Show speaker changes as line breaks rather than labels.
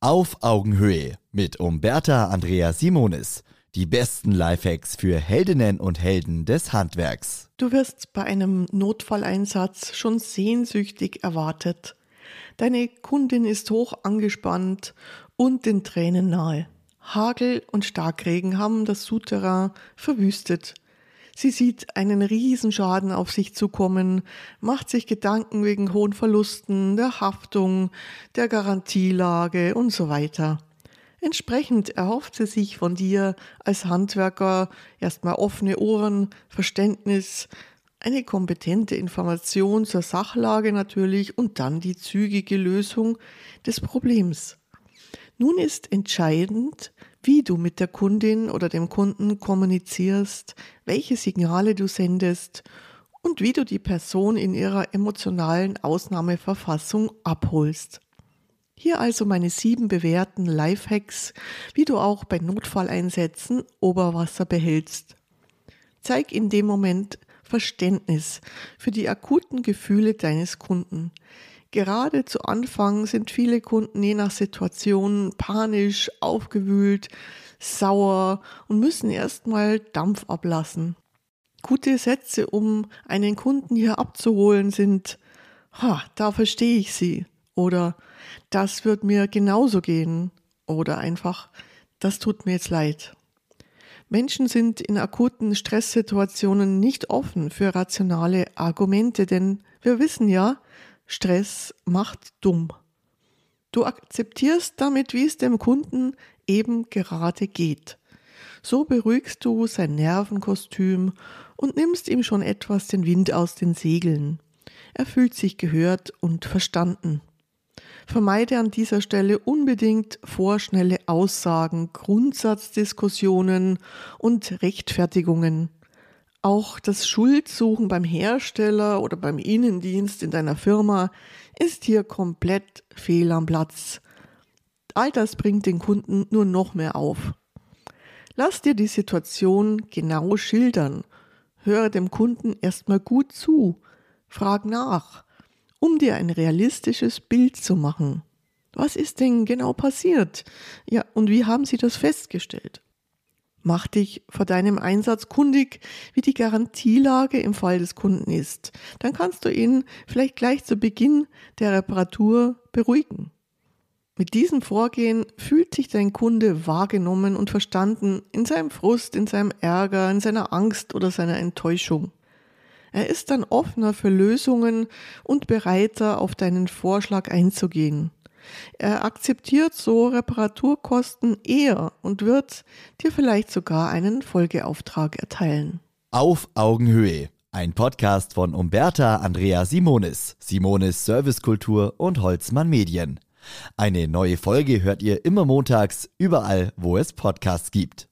Auf Augenhöhe mit Umberta Andrea Simonis. Die besten Lifehacks für Heldinnen und Helden des Handwerks.
Du wirst bei einem Notfalleinsatz schon sehnsüchtig erwartet. Deine Kundin ist hoch angespannt und den Tränen nahe. Hagel und Starkregen haben das Souterrain verwüstet. Sie sieht einen Riesenschaden auf sich zukommen, macht sich Gedanken wegen hohen Verlusten, der Haftung, der Garantielage und so weiter. Entsprechend erhofft sie sich von dir als Handwerker erstmal offene Ohren, Verständnis, eine kompetente Information zur Sachlage natürlich und dann die zügige Lösung des Problems. Nun ist entscheidend, wie du mit der Kundin oder dem Kunden kommunizierst, welche Signale du sendest und wie du die Person in ihrer emotionalen Ausnahmeverfassung abholst. Hier also meine sieben bewährten Lifehacks, wie du auch bei Notfalleinsätzen Oberwasser behältst. Zeig in dem Moment Verständnis für die akuten Gefühle deines Kunden. Gerade zu Anfang sind viele Kunden je nach Situation panisch, aufgewühlt, sauer und müssen erstmal Dampf ablassen. Gute Sätze, um einen Kunden hier abzuholen, sind, ha, da verstehe ich Sie. Oder das wird mir genauso gehen. Oder einfach, das tut mir jetzt leid. Menschen sind in akuten Stresssituationen nicht offen für rationale Argumente, denn wir wissen ja, Stress macht dumm. Du akzeptierst damit, wie es dem Kunden eben gerade geht. So beruhigst du sein Nervenkostüm und nimmst ihm schon etwas den Wind aus den Segeln. Er fühlt sich gehört und verstanden. Vermeide an dieser Stelle unbedingt vorschnelle Aussagen, Grundsatzdiskussionen und Rechtfertigungen. Auch das Schuldsuchen beim Hersteller oder beim Innendienst in deiner Firma ist hier komplett fehl am Platz. All das bringt den Kunden nur noch mehr auf. Lass dir die Situation genau schildern. Höre dem Kunden erstmal gut zu. Frag nach, um dir ein realistisches Bild zu machen. Was ist denn genau passiert? Ja, und wie haben Sie das festgestellt? Mach dich vor deinem Einsatz kundig, wie die Garantielage im Fall des Kunden ist. Dann kannst du ihn vielleicht gleich zu Beginn der Reparatur beruhigen. Mit diesem Vorgehen fühlt sich dein Kunde wahrgenommen und verstanden in seinem Frust, in seinem Ärger, in seiner Angst oder seiner Enttäuschung. Er ist dann offener für Lösungen und bereiter, auf deinen Vorschlag einzugehen. Er akzeptiert so Reparaturkosten eher und wird dir vielleicht sogar einen Folgeauftrag erteilen.
Auf Augenhöhe. Ein Podcast von Umberta Andrea Simonis, Simonis Servicekultur und Holzmann Medien. Eine neue Folge hört ihr immer montags, überall, wo es Podcasts gibt.